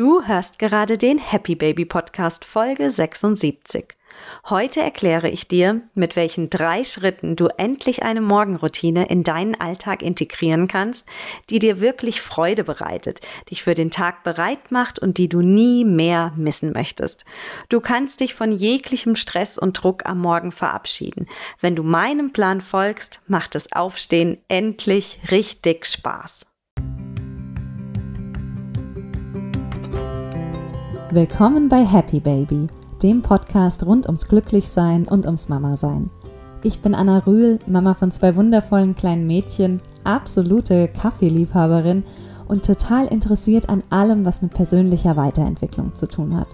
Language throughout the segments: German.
Du hörst gerade den Happy Baby Podcast Folge 76. Heute erkläre ich dir, mit welchen drei Schritten du endlich eine Morgenroutine in deinen Alltag integrieren kannst, die dir wirklich Freude bereitet, dich für den Tag bereit macht und die du nie mehr missen möchtest. Du kannst dich von jeglichem Stress und Druck am Morgen verabschieden. Wenn du meinem Plan folgst, macht das Aufstehen endlich richtig Spaß. Willkommen bei Happy Baby, dem Podcast rund ums Glücklichsein und ums Mama-Sein. Ich bin Anna Rühl, Mama von zwei wundervollen kleinen Mädchen, absolute Kaffeeliebhaberin und total interessiert an allem, was mit persönlicher Weiterentwicklung zu tun hat.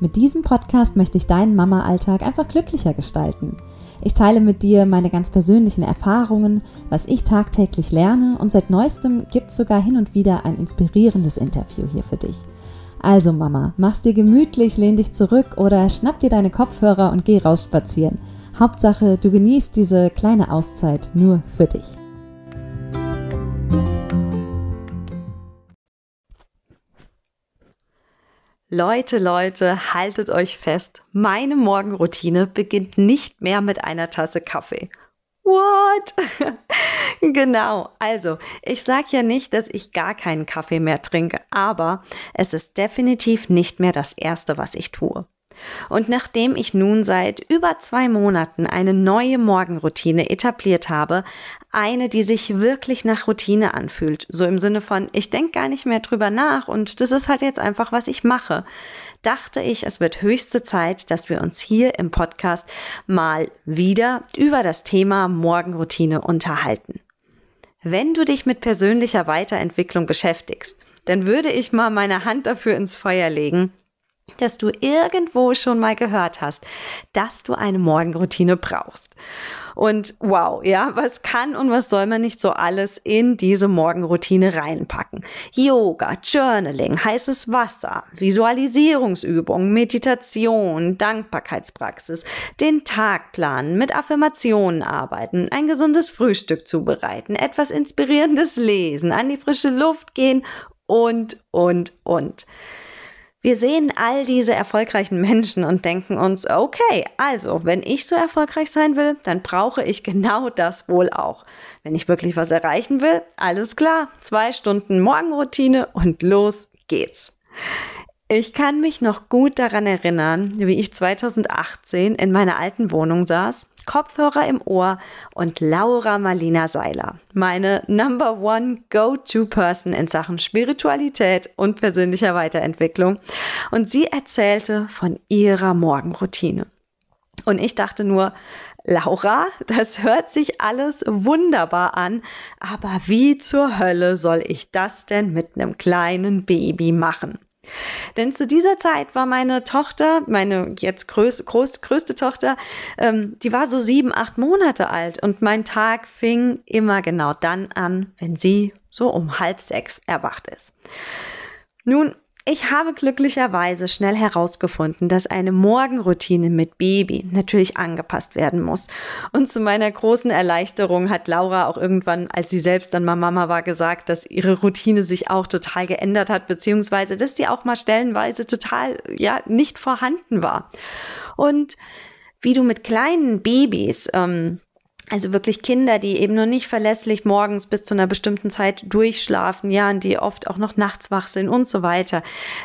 Mit diesem Podcast möchte ich deinen Mama-Alltag einfach glücklicher gestalten. Ich teile mit dir meine ganz persönlichen Erfahrungen, was ich tagtäglich lerne und seit neuestem gibt es sogar hin und wieder ein inspirierendes Interview hier für dich. Also Mama, mach's dir gemütlich, lehn dich zurück oder schnapp dir deine Kopfhörer und geh raus spazieren. Hauptsache, du genießt diese kleine Auszeit nur für dich. Leute, Leute, haltet euch fest. Meine Morgenroutine beginnt nicht mehr mit einer Tasse Kaffee. What? genau. Also, ich sage ja nicht, dass ich gar keinen Kaffee mehr trinke, aber es ist definitiv nicht mehr das Erste, was ich tue. Und nachdem ich nun seit über zwei Monaten eine neue Morgenroutine etabliert habe, eine, die sich wirklich nach Routine anfühlt, so im Sinne von, ich denke gar nicht mehr drüber nach und das ist halt jetzt einfach, was ich mache, dachte ich, es wird höchste Zeit, dass wir uns hier im Podcast mal wieder über das Thema Morgenroutine unterhalten. Wenn du dich mit persönlicher Weiterentwicklung beschäftigst, dann würde ich mal meine Hand dafür ins Feuer legen, dass du irgendwo schon mal gehört hast, dass du eine Morgenroutine brauchst. Und wow, ja, was kann und was soll man nicht so alles in diese Morgenroutine reinpacken? Yoga, Journaling, heißes Wasser, Visualisierungsübungen, Meditation, Dankbarkeitspraxis, den Tag planen, mit Affirmationen arbeiten, ein gesundes Frühstück zubereiten, etwas inspirierendes lesen, an die frische Luft gehen und, und, und. Wir sehen all diese erfolgreichen Menschen und denken uns, okay, also, wenn ich so erfolgreich sein will, dann brauche ich genau das wohl auch. Wenn ich wirklich was erreichen will, alles klar, zwei Stunden Morgenroutine und los geht's. Ich kann mich noch gut daran erinnern, wie ich 2018 in meiner alten Wohnung saß Kopfhörer im Ohr und Laura Marlina Seiler, meine Number One Go-To-Person in Sachen Spiritualität und persönlicher Weiterentwicklung. Und sie erzählte von ihrer Morgenroutine. Und ich dachte nur, Laura, das hört sich alles wunderbar an, aber wie zur Hölle soll ich das denn mit einem kleinen Baby machen? Denn zu dieser Zeit war meine Tochter, meine jetzt größ, groß, größte Tochter, ähm, die war so sieben, acht Monate alt und mein Tag fing immer genau dann an, wenn sie so um halb sechs erwacht ist. Nun, ich habe glücklicherweise schnell herausgefunden, dass eine Morgenroutine mit Baby natürlich angepasst werden muss. Und zu meiner großen Erleichterung hat Laura auch irgendwann, als sie selbst dann mal Mama war, gesagt, dass ihre Routine sich auch total geändert hat, beziehungsweise dass sie auch mal stellenweise total, ja, nicht vorhanden war. Und wie du mit kleinen Babys ähm, also wirklich Kinder, die eben noch nicht verlässlich morgens bis zu einer bestimmten Zeit durchschlafen, ja, und die oft auch noch nachts wach sind und so weiter.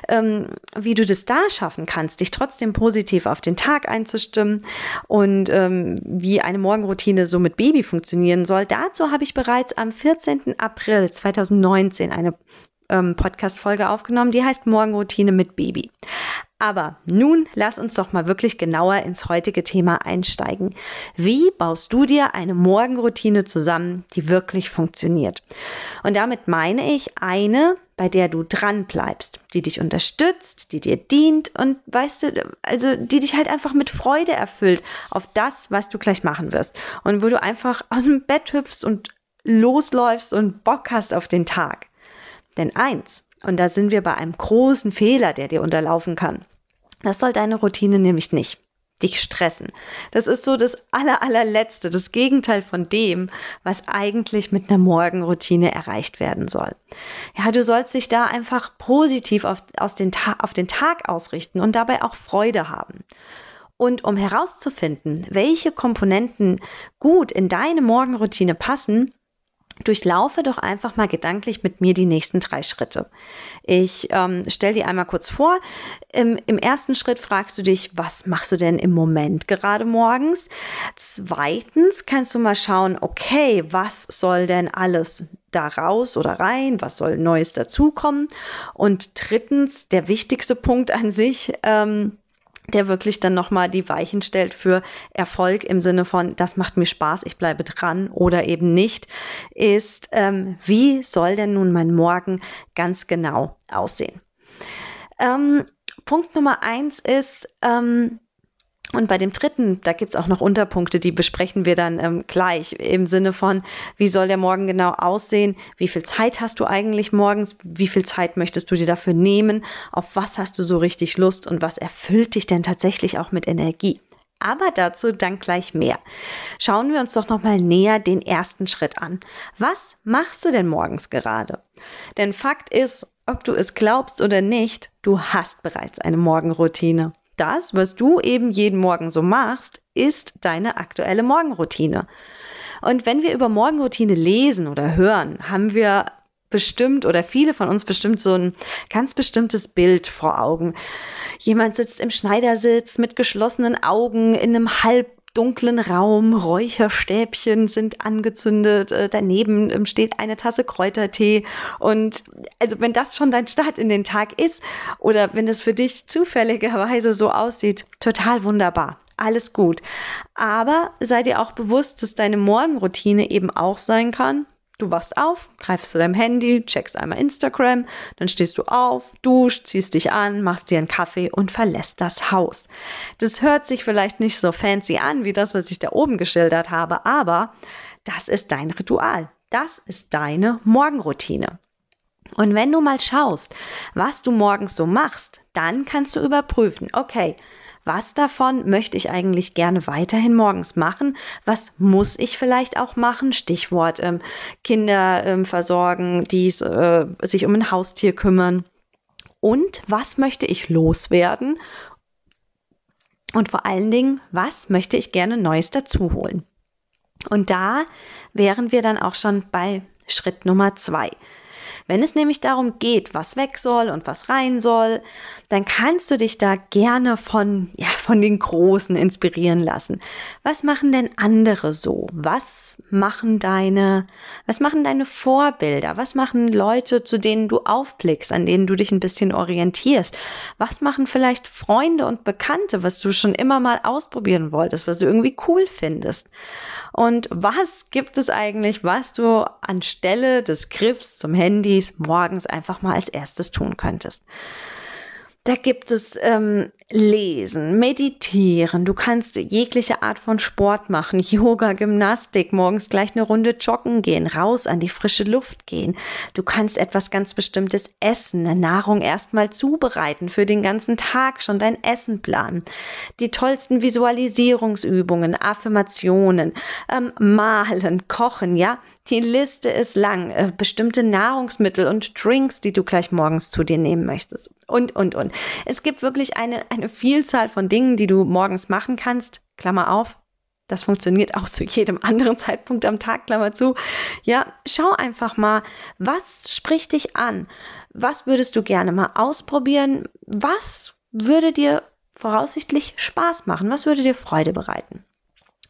Ähm, wie du das da schaffen kannst, dich trotzdem positiv auf den Tag einzustimmen und ähm, wie eine Morgenroutine so mit Baby funktionieren soll, dazu habe ich bereits am 14. April 2019 eine ähm, Podcast-Folge aufgenommen, die heißt Morgenroutine mit Baby. Aber nun lass uns doch mal wirklich genauer ins heutige Thema einsteigen. Wie baust du dir eine Morgenroutine zusammen, die wirklich funktioniert? Und damit meine ich eine, bei der du dran bleibst, die dich unterstützt, die dir dient und weißt du, also die dich halt einfach mit Freude erfüllt auf das, was du gleich machen wirst. Und wo du einfach aus dem Bett hüpfst und losläufst und Bock hast auf den Tag. Denn eins, und da sind wir bei einem großen Fehler, der dir unterlaufen kann. Das soll deine Routine nämlich nicht. dich stressen. Das ist so das aller, allerletzte, das Gegenteil von dem, was eigentlich mit einer Morgenroutine erreicht werden soll. Ja, du sollst dich da einfach positiv auf, aus den auf den Tag ausrichten und dabei auch Freude haben. Und um herauszufinden, welche Komponenten gut in deine Morgenroutine passen, durchlaufe doch einfach mal gedanklich mit mir die nächsten drei Schritte. Ich ähm, stelle dir einmal kurz vor. Im, Im ersten Schritt fragst du dich, was machst du denn im Moment gerade morgens? Zweitens kannst du mal schauen, okay, was soll denn alles da raus oder rein? Was soll Neues dazukommen? Und drittens, der wichtigste Punkt an sich, ähm, der wirklich dann nochmal die Weichen stellt für Erfolg im Sinne von, das macht mir Spaß, ich bleibe dran oder eben nicht, ist, ähm, wie soll denn nun mein Morgen ganz genau aussehen? Ähm, Punkt Nummer eins ist, ähm, und bei dem dritten, da gibt es auch noch Unterpunkte, die besprechen wir dann ähm, gleich im Sinne von, wie soll der Morgen genau aussehen, wie viel Zeit hast du eigentlich morgens, wie viel Zeit möchtest du dir dafür nehmen, auf was hast du so richtig Lust und was erfüllt dich denn tatsächlich auch mit Energie. Aber dazu dann gleich mehr. Schauen wir uns doch nochmal näher den ersten Schritt an. Was machst du denn morgens gerade? Denn Fakt ist, ob du es glaubst oder nicht, du hast bereits eine Morgenroutine das, was du eben jeden Morgen so machst, ist deine aktuelle Morgenroutine. Und wenn wir über Morgenroutine lesen oder hören, haben wir bestimmt oder viele von uns bestimmt so ein ganz bestimmtes Bild vor Augen. Jemand sitzt im Schneidersitz mit geschlossenen Augen in einem halb dunklen Raum, Räucherstäbchen sind angezündet, äh, daneben ähm, steht eine Tasse Kräutertee und also wenn das schon dein Start in den Tag ist oder wenn es für dich zufälligerweise so aussieht, total wunderbar. Alles gut. Aber sei dir auch bewusst, dass deine Morgenroutine eben auch sein kann, Du wachst auf, greifst zu deinem Handy, checkst einmal Instagram, dann stehst du auf, duschst, ziehst dich an, machst dir einen Kaffee und verlässt das Haus. Das hört sich vielleicht nicht so fancy an wie das, was ich da oben geschildert habe, aber das ist dein Ritual. Das ist deine Morgenroutine. Und wenn du mal schaust, was du morgens so machst, dann kannst du überprüfen, okay, was davon möchte ich eigentlich gerne weiterhin morgens machen? Was muss ich vielleicht auch machen? Stichwort ähm, Kinder ähm, versorgen, die äh, sich um ein Haustier kümmern. Und was möchte ich loswerden? Und vor allen Dingen, was möchte ich gerne Neues dazu holen? Und da wären wir dann auch schon bei Schritt Nummer zwei. Wenn es nämlich darum geht, was weg soll und was rein soll, dann kannst du dich da gerne von, ja, von den Großen inspirieren lassen. Was machen denn andere so? Was machen deine, was machen deine Vorbilder? Was machen Leute, zu denen du aufblickst, an denen du dich ein bisschen orientierst? Was machen vielleicht Freunde und Bekannte, was du schon immer mal ausprobieren wolltest, was du irgendwie cool findest? Und was gibt es eigentlich, was du anstelle des Griffs zum Handys morgens einfach mal als erstes tun könntest? Da gibt es ähm, Lesen, Meditieren. Du kannst jegliche Art von Sport machen, Yoga, Gymnastik, morgens gleich eine Runde joggen gehen, raus an die frische Luft gehen. Du kannst etwas ganz Bestimmtes essen, eine Nahrung erstmal zubereiten, für den ganzen Tag schon dein Essen planen. Die tollsten Visualisierungsübungen, Affirmationen, ähm, malen, kochen, ja. Die Liste ist lang. Äh, bestimmte Nahrungsmittel und Drinks, die du gleich morgens zu dir nehmen möchtest. Und, und, und. Es gibt wirklich eine, eine Vielzahl von Dingen, die du morgens machen kannst. Klammer auf. Das funktioniert auch zu jedem anderen Zeitpunkt am Tag, Klammer zu. Ja, schau einfach mal, was spricht dich an? Was würdest du gerne mal ausprobieren? Was würde dir voraussichtlich Spaß machen? Was würde dir Freude bereiten?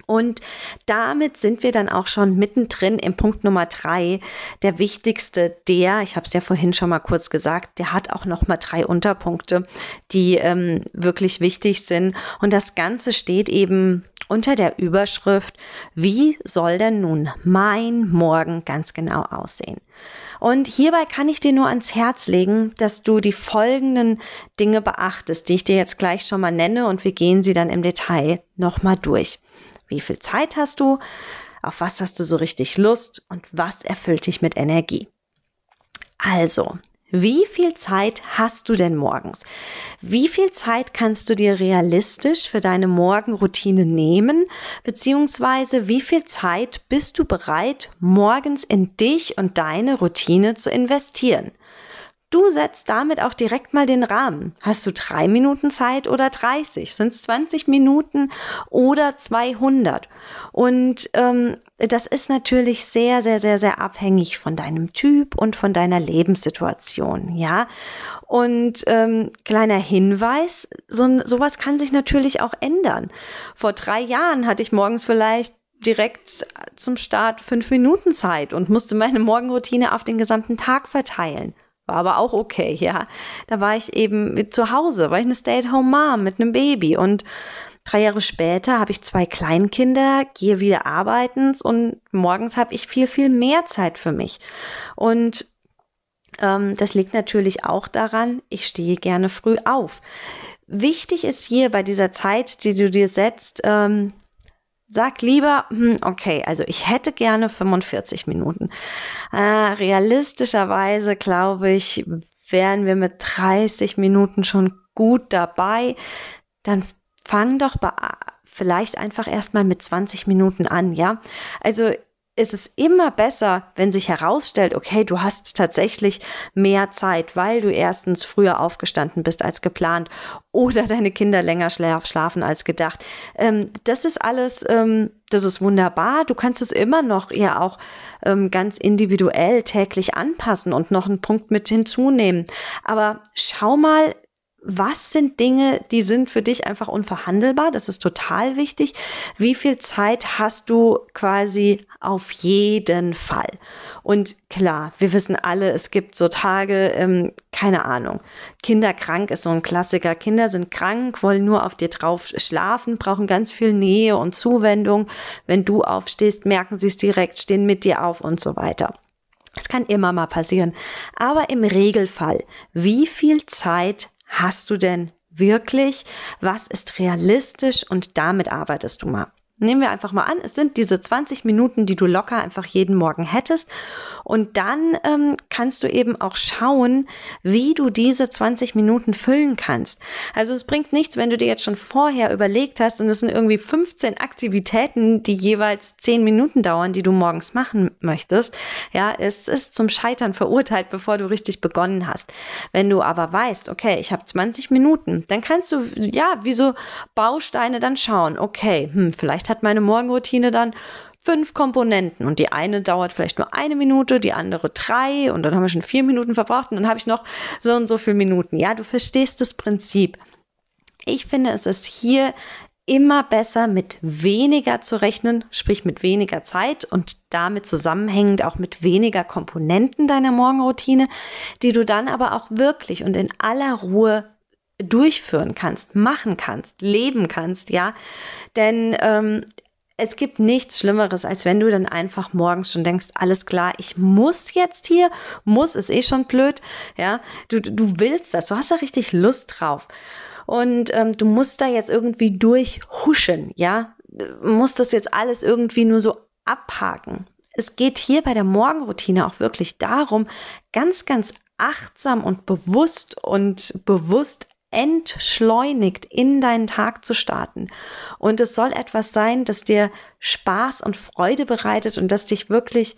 Und damit sind wir dann auch schon mittendrin im Punkt Nummer drei. Der wichtigste, der, ich habe es ja vorhin schon mal kurz gesagt, der hat auch noch mal drei Unterpunkte, die ähm, wirklich wichtig sind. Und das Ganze steht eben unter der Überschrift, wie soll denn nun mein Morgen ganz genau aussehen? Und hierbei kann ich dir nur ans Herz legen, dass du die folgenden Dinge beachtest, die ich dir jetzt gleich schon mal nenne und wir gehen sie dann im Detail nochmal durch. Wie viel Zeit hast du? Auf was hast du so richtig Lust? Und was erfüllt dich mit Energie? Also, Wie viel Zeit hast du denn morgens? Wie viel Zeit kannst du dir realistisch für deine Morgenroutine nehmen? Beziehungsweise wie viel Zeit bist du bereit, morgens in dich und deine Routine zu investieren? Du setzt damit auch direkt mal den Rahmen. Hast du drei Minuten Zeit oder 30? Sind es 20 Minuten oder 200? Und ähm, das ist natürlich sehr, sehr, sehr, sehr abhängig von deinem Typ und von deiner Lebenssituation, ja. Und ähm, kleiner Hinweis, so, sowas kann sich natürlich auch ändern. Vor drei Jahren hatte ich morgens vielleicht direkt zum Start fünf Minuten Zeit und musste meine Morgenroutine auf den gesamten Tag verteilen. War aber auch okay, ja. Da war ich eben zu Hause, war ich eine Stay-at-home-Mom mit einem Baby und drei Jahre später habe ich zwei Kleinkinder, gehe wieder arbeiten und morgens habe ich viel, viel mehr Zeit für mich. Und ähm, das liegt natürlich auch daran, ich stehe gerne früh auf. Wichtig ist hier bei dieser Zeit, die du dir setzt, ähm, Sag lieber, hm, okay, also ich hätte gerne 45 Minuten. Äh, realistischerweise glaube ich, wären wir mit 30 Minuten schon gut dabei. Dann fang doch bei, vielleicht einfach erstmal mit 20 Minuten an, ja? Also ist es immer besser, wenn sich herausstellt, okay, du hast tatsächlich mehr Zeit, weil du erstens früher aufgestanden bist als geplant oder deine Kinder länger schlafen als gedacht. Ähm, das ist alles, ähm, das ist wunderbar. Du kannst es immer noch ja auch ähm, ganz individuell täglich anpassen und noch einen Punkt mit hinzunehmen. Aber schau mal, was sind Dinge, die sind für dich einfach unverhandelbar? Das ist total wichtig. Wie viel Zeit hast du quasi auf jeden Fall? Und klar, wir wissen alle, es gibt so Tage, ähm, keine Ahnung. Kinder krank ist so ein Klassiker. Kinder sind krank, wollen nur auf dir drauf schlafen, brauchen ganz viel Nähe und Zuwendung. Wenn du aufstehst, merken sie es direkt, stehen mit dir auf und so weiter. Es kann immer mal passieren. Aber im Regelfall, wie viel Zeit hast du denn wirklich? Was ist realistisch? Und damit arbeitest du mal. Nehmen wir einfach mal an, es sind diese 20 Minuten, die du locker einfach jeden Morgen hättest. Und dann ähm, kannst du eben auch schauen, wie du diese 20 Minuten füllen kannst. Also es bringt nichts, wenn du dir jetzt schon vorher überlegt hast, und es sind irgendwie 15 Aktivitäten, die jeweils 10 Minuten dauern, die du morgens machen möchtest. Ja, es ist zum Scheitern verurteilt, bevor du richtig begonnen hast. Wenn du aber weißt, okay, ich habe 20 Minuten, dann kannst du, ja, wie so Bausteine dann schauen, okay, hm, vielleicht hat meine Morgenroutine dann fünf Komponenten und die eine dauert vielleicht nur eine Minute, die andere drei und dann haben wir schon vier Minuten verbraucht und dann habe ich noch so und so viele Minuten. Ja, du verstehst das Prinzip. Ich finde, es ist hier immer besser mit weniger zu rechnen, sprich mit weniger Zeit und damit zusammenhängend auch mit weniger Komponenten deiner Morgenroutine, die du dann aber auch wirklich und in aller Ruhe durchführen kannst, machen kannst, leben kannst, ja. Denn ähm, es gibt nichts Schlimmeres, als wenn du dann einfach morgens schon denkst, alles klar, ich muss jetzt hier, muss ist eh schon blöd, ja. Du, du willst das, du hast da richtig Lust drauf. Und ähm, du musst da jetzt irgendwie durchhuschen, ja. Du musst das jetzt alles irgendwie nur so abhaken. Es geht hier bei der Morgenroutine auch wirklich darum, ganz, ganz achtsam und bewusst und bewusst entschleunigt in deinen Tag zu starten. Und es soll etwas sein, das dir Spaß und Freude bereitet und das dich wirklich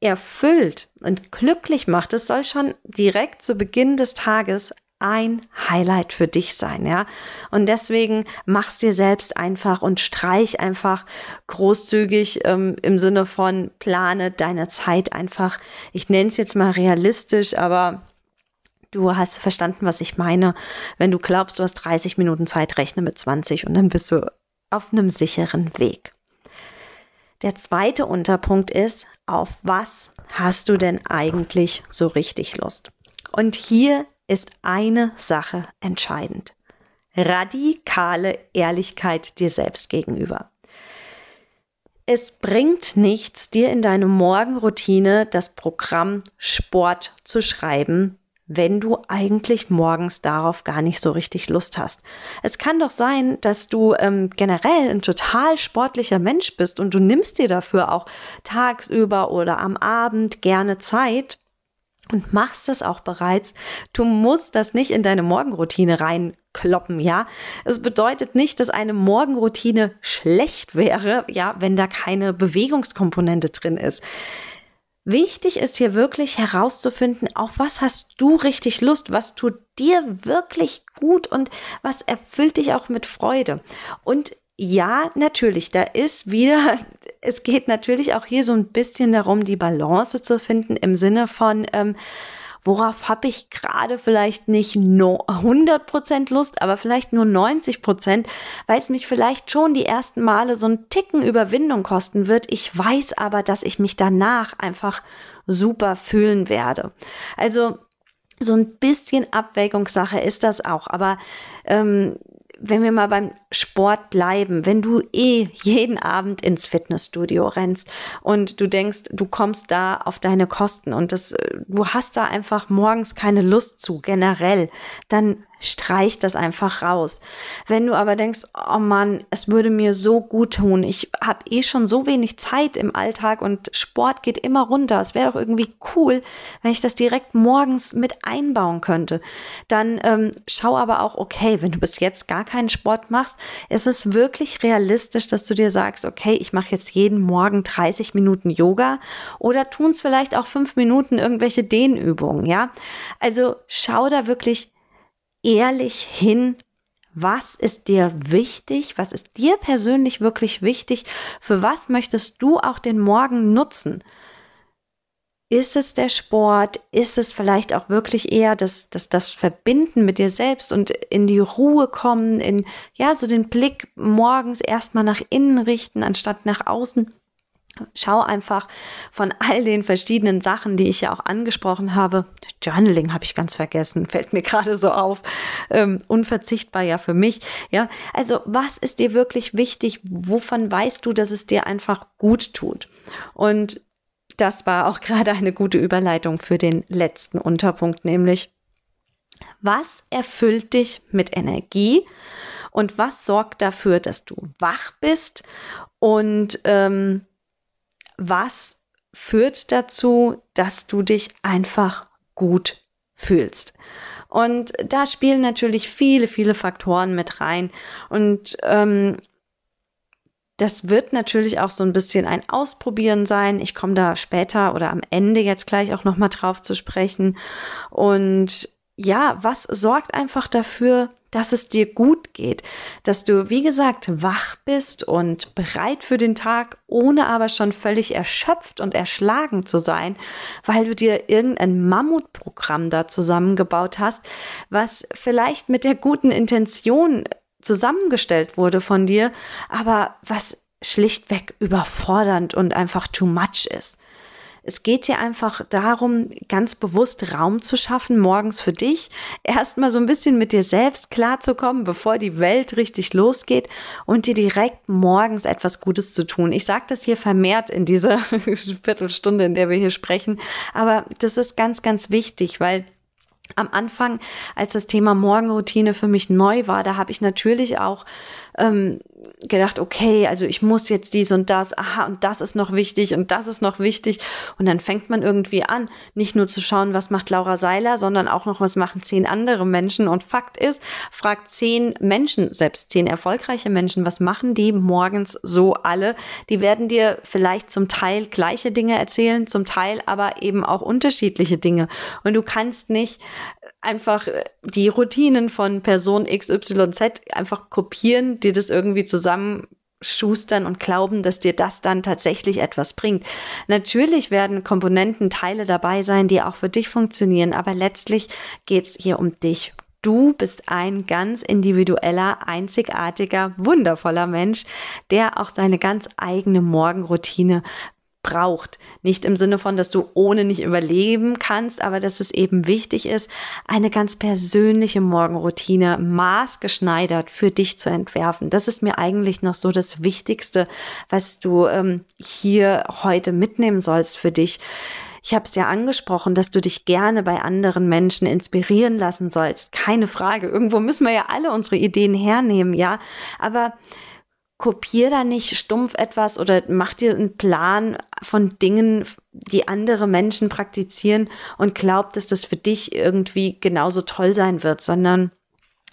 erfüllt und glücklich macht. Es soll schon direkt zu Beginn des Tages ein Highlight für dich sein, ja. Und deswegen mach's dir selbst einfach und streich einfach großzügig ähm, im Sinne von plane deine Zeit einfach. Ich nenne es jetzt mal realistisch, aber Du hast verstanden, was ich meine. Wenn du glaubst, du hast 30 Minuten Zeit, rechne mit 20 und dann bist du auf einem sicheren Weg. Der zweite Unterpunkt ist, auf was hast du denn eigentlich so richtig Lust? Und hier ist eine Sache entscheidend. Radikale Ehrlichkeit dir selbst gegenüber. Es bringt nichts, dir in deine Morgenroutine das Programm Sport zu schreiben, wenn du eigentlich morgens darauf gar nicht so richtig Lust hast. Es kann doch sein, dass du ähm, generell ein total sportlicher Mensch bist und du nimmst dir dafür auch tagsüber oder am Abend gerne Zeit und machst das auch bereits. Du musst das nicht in deine Morgenroutine reinkloppen, ja. Es bedeutet nicht, dass eine Morgenroutine schlecht wäre, ja, wenn da keine Bewegungskomponente drin ist. Wichtig ist hier wirklich herauszufinden, auf was hast du richtig Lust, was tut dir wirklich gut und was erfüllt dich auch mit Freude. Und ja, natürlich, da ist wieder, es geht natürlich auch hier so ein bisschen darum, die Balance zu finden im Sinne von, ähm, worauf habe ich gerade vielleicht nicht no 100% Lust, aber vielleicht nur 90%, weil es mich vielleicht schon die ersten Male so einen Ticken Überwindung kosten wird. Ich weiß aber, dass ich mich danach einfach super fühlen werde. Also so ein bisschen Abwägungssache ist das auch, aber ähm, wenn wir mal beim Sport bleiben, wenn du eh jeden Abend ins Fitnessstudio rennst und du denkst, du kommst da auf deine Kosten und das, du hast da einfach morgens keine Lust zu, generell, dann streich das einfach raus. Wenn du aber denkst, oh Mann, es würde mir so gut tun, ich habe eh schon so wenig Zeit im Alltag und Sport geht immer runter, es wäre doch irgendwie cool, wenn ich das direkt morgens mit einbauen könnte, dann ähm, schau aber auch, okay, wenn du bis jetzt gar keinen Sport machst, ist es wirklich realistisch, dass du dir sagst, okay, ich mache jetzt jeden Morgen 30 Minuten Yoga oder tun es vielleicht auch fünf Minuten irgendwelche Dehnübungen, ja? Also schau da wirklich ehrlich hin, was ist dir wichtig, was ist dir persönlich wirklich wichtig, für was möchtest du auch den Morgen nutzen. Ist es der Sport? Ist es vielleicht auch wirklich eher das, das, das Verbinden mit dir selbst und in die Ruhe kommen, in ja, so den Blick morgens erstmal nach innen richten, anstatt nach außen? Schau einfach von all den verschiedenen Sachen, die ich ja auch angesprochen habe. Journaling habe ich ganz vergessen, fällt mir gerade so auf. Ähm, unverzichtbar ja für mich. Ja, also was ist dir wirklich wichtig? Wovon weißt du, dass es dir einfach gut tut? Und das war auch gerade eine gute Überleitung für den letzten Unterpunkt, nämlich was erfüllt dich mit Energie und was sorgt dafür, dass du wach bist und ähm, was führt dazu, dass du dich einfach gut fühlst. Und da spielen natürlich viele, viele Faktoren mit rein. Und ähm, das wird natürlich auch so ein bisschen ein Ausprobieren sein. Ich komme da später oder am Ende jetzt gleich auch nochmal drauf zu sprechen. Und ja, was sorgt einfach dafür, dass es dir gut geht, dass du, wie gesagt, wach bist und bereit für den Tag, ohne aber schon völlig erschöpft und erschlagen zu sein, weil du dir irgendein Mammutprogramm da zusammengebaut hast, was vielleicht mit der guten Intention zusammengestellt wurde von dir, aber was schlichtweg überfordernd und einfach too much ist. Es geht hier einfach darum, ganz bewusst Raum zu schaffen, morgens für dich, erstmal so ein bisschen mit dir selbst klarzukommen, bevor die Welt richtig losgeht und dir direkt morgens etwas Gutes zu tun. Ich sage das hier vermehrt in dieser Viertelstunde, in der wir hier sprechen, aber das ist ganz, ganz wichtig, weil am Anfang, als das Thema Morgenroutine für mich neu war, da habe ich natürlich auch ähm, gedacht, okay, also ich muss jetzt dies und das, aha, und das ist noch wichtig und das ist noch wichtig. Und dann fängt man irgendwie an, nicht nur zu schauen, was macht Laura Seiler, sondern auch noch, was machen zehn andere Menschen. Und Fakt ist, fragt zehn Menschen, selbst zehn erfolgreiche Menschen, was machen die morgens so alle? Die werden dir vielleicht zum Teil gleiche Dinge erzählen, zum Teil aber eben auch unterschiedliche Dinge. Und du kannst nicht einfach die Routinen von Person XYZ einfach kopieren, dir das irgendwie zusammenschustern und glauben, dass dir das dann tatsächlich etwas bringt. Natürlich werden Komponenten, Teile dabei sein, die auch für dich funktionieren, aber letztlich geht es hier um dich. Du bist ein ganz individueller, einzigartiger, wundervoller Mensch, der auch seine ganz eigene Morgenroutine braucht. Nicht im Sinne von, dass du ohne nicht überleben kannst, aber dass es eben wichtig ist, eine ganz persönliche Morgenroutine maßgeschneidert für dich zu entwerfen. Das ist mir eigentlich noch so das Wichtigste, was du ähm, hier heute mitnehmen sollst für dich. Ich habe es ja angesprochen, dass du dich gerne bei anderen Menschen inspirieren lassen sollst. Keine Frage. Irgendwo müssen wir ja alle unsere Ideen hernehmen, ja. Aber kopier da nicht stumpf etwas oder mach dir einen Plan von Dingen, die andere Menschen praktizieren und glaub, dass das für dich irgendwie genauso toll sein wird, sondern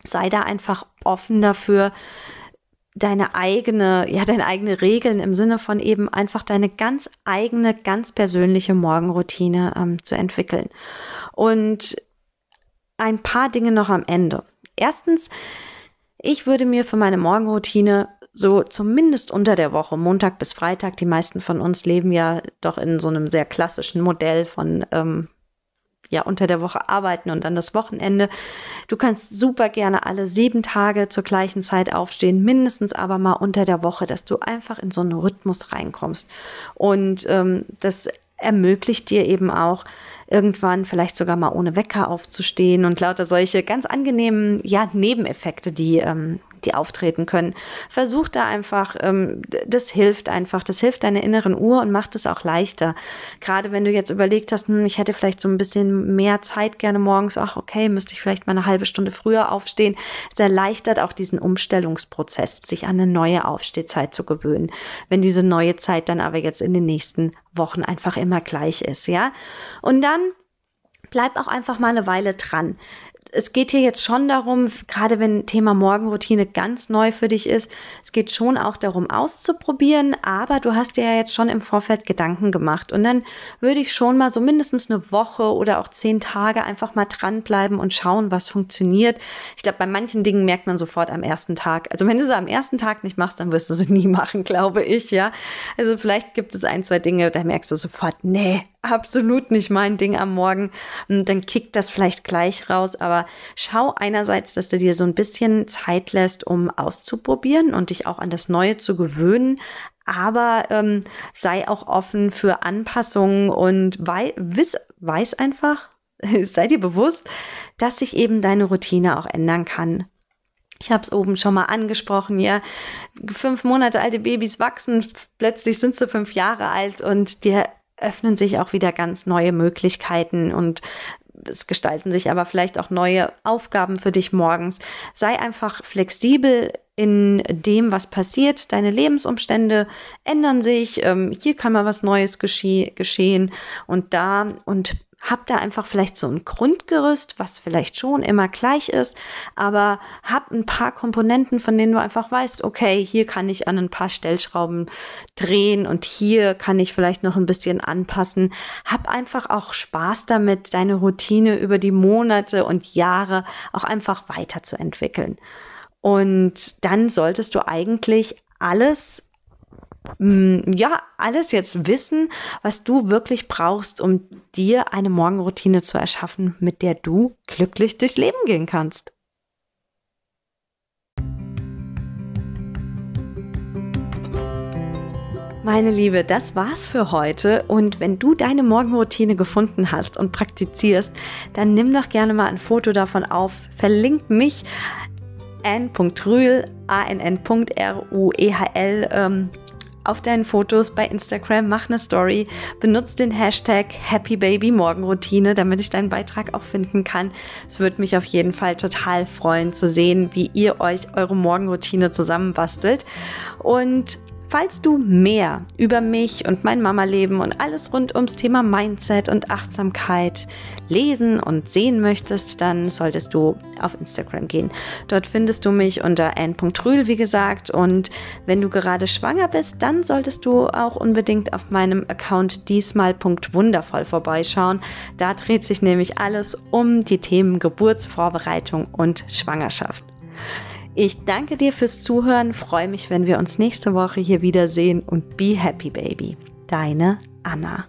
sei da einfach offen dafür, deine eigene, ja, deine eigene Regeln im Sinne von eben einfach deine ganz eigene, ganz persönliche Morgenroutine ähm, zu entwickeln. Und ein paar Dinge noch am Ende. Erstens, ich würde mir für meine Morgenroutine so zumindest unter der Woche, Montag bis Freitag, die meisten von uns leben ja doch in so einem sehr klassischen Modell von ähm, ja unter der Woche arbeiten und dann das Wochenende. Du kannst super gerne alle sieben Tage zur gleichen Zeit aufstehen, mindestens aber mal unter der Woche, dass du einfach in so einen Rhythmus reinkommst. Und ähm, das ermöglicht dir eben auch, irgendwann vielleicht sogar mal ohne Wecker aufzustehen und lauter solche ganz angenehmen ja, Nebeneffekte, die, ähm, die auftreten können. Versuch da einfach, ähm, das hilft einfach, das hilft deiner inneren Uhr und macht es auch leichter. Gerade wenn du jetzt überlegt hast, hm, ich hätte vielleicht so ein bisschen mehr Zeit gerne morgens, ach okay, müsste ich vielleicht mal eine halbe Stunde früher aufstehen. Es erleichtert auch diesen Umstellungsprozess, sich an eine neue Aufstehzeit zu gewöhnen. Wenn diese neue Zeit dann aber jetzt in den nächsten Wochen einfach immer gleich ist, ja. Und dann bleib auch einfach mal eine Weile dran es geht hier jetzt schon darum, gerade wenn Thema Morgenroutine ganz neu für dich ist, es geht schon auch darum auszuprobieren, aber du hast dir ja jetzt schon im Vorfeld Gedanken gemacht und dann würde ich schon mal so mindestens eine Woche oder auch zehn Tage einfach mal dranbleiben und schauen, was funktioniert. Ich glaube, bei manchen Dingen merkt man sofort am ersten Tag. Also wenn du sie am ersten Tag nicht machst, dann wirst du sie nie machen, glaube ich, ja. Also vielleicht gibt es ein, zwei Dinge, da merkst du sofort, nee, absolut nicht mein Ding am Morgen. Und dann kickt das vielleicht gleich raus, aber schau einerseits, dass du dir so ein bisschen Zeit lässt, um auszuprobieren und dich auch an das Neue zu gewöhnen, aber ähm, sei auch offen für Anpassungen und wei wiss, weiß einfach, sei dir bewusst, dass sich eben deine Routine auch ändern kann. Ich habe es oben schon mal angesprochen, ja. Fünf Monate alte Babys wachsen, plötzlich sind sie fünf Jahre alt und dir öffnen sich auch wieder ganz neue Möglichkeiten und es gestalten sich aber vielleicht auch neue Aufgaben für dich morgens. Sei einfach flexibel in dem, was passiert. Deine Lebensumstände ändern sich. Ähm, hier kann mal was Neues gesche geschehen und da und hab da einfach vielleicht so ein Grundgerüst, was vielleicht schon immer gleich ist, aber hab ein paar Komponenten, von denen du einfach weißt, okay, hier kann ich an ein paar Stellschrauben drehen und hier kann ich vielleicht noch ein bisschen anpassen. Hab einfach auch Spaß damit, deine Routine über die Monate und Jahre auch einfach weiterzuentwickeln. Und dann solltest du eigentlich alles ja, alles jetzt wissen, was du wirklich brauchst, um dir eine Morgenroutine zu erschaffen, mit der du glücklich durchs Leben gehen kannst. Meine Liebe, das war's für heute. Und wenn du deine Morgenroutine gefunden hast und praktizierst, dann nimm doch gerne mal ein Foto davon auf, verlink mich n.rühl, a-n-n.r-u-e-h-l ähm, auf deinen Fotos bei Instagram, mach eine Story, benutze den Hashtag Happy Baby Morgenroutine, damit ich deinen Beitrag auch finden kann. Es würde mich auf jeden Fall total freuen zu sehen, wie ihr euch eure Morgenroutine zusammenbastelt. Und Falls du mehr über mich und mein Mama-Leben und alles rund ums Thema Mindset und Achtsamkeit lesen und sehen möchtest, dann solltest du auf Instagram gehen. Dort findest du mich unter n.rühl, wie gesagt. Und wenn du gerade schwanger bist, dann solltest du auch unbedingt auf meinem Account diesmal.wundervoll vorbeischauen. Da dreht sich nämlich alles um die Themen Geburtsvorbereitung und Schwangerschaft. Ich danke dir fürs Zuhören, freue mich, wenn wir uns nächste Woche hier wiedersehen und be happy, baby. Deine Anna.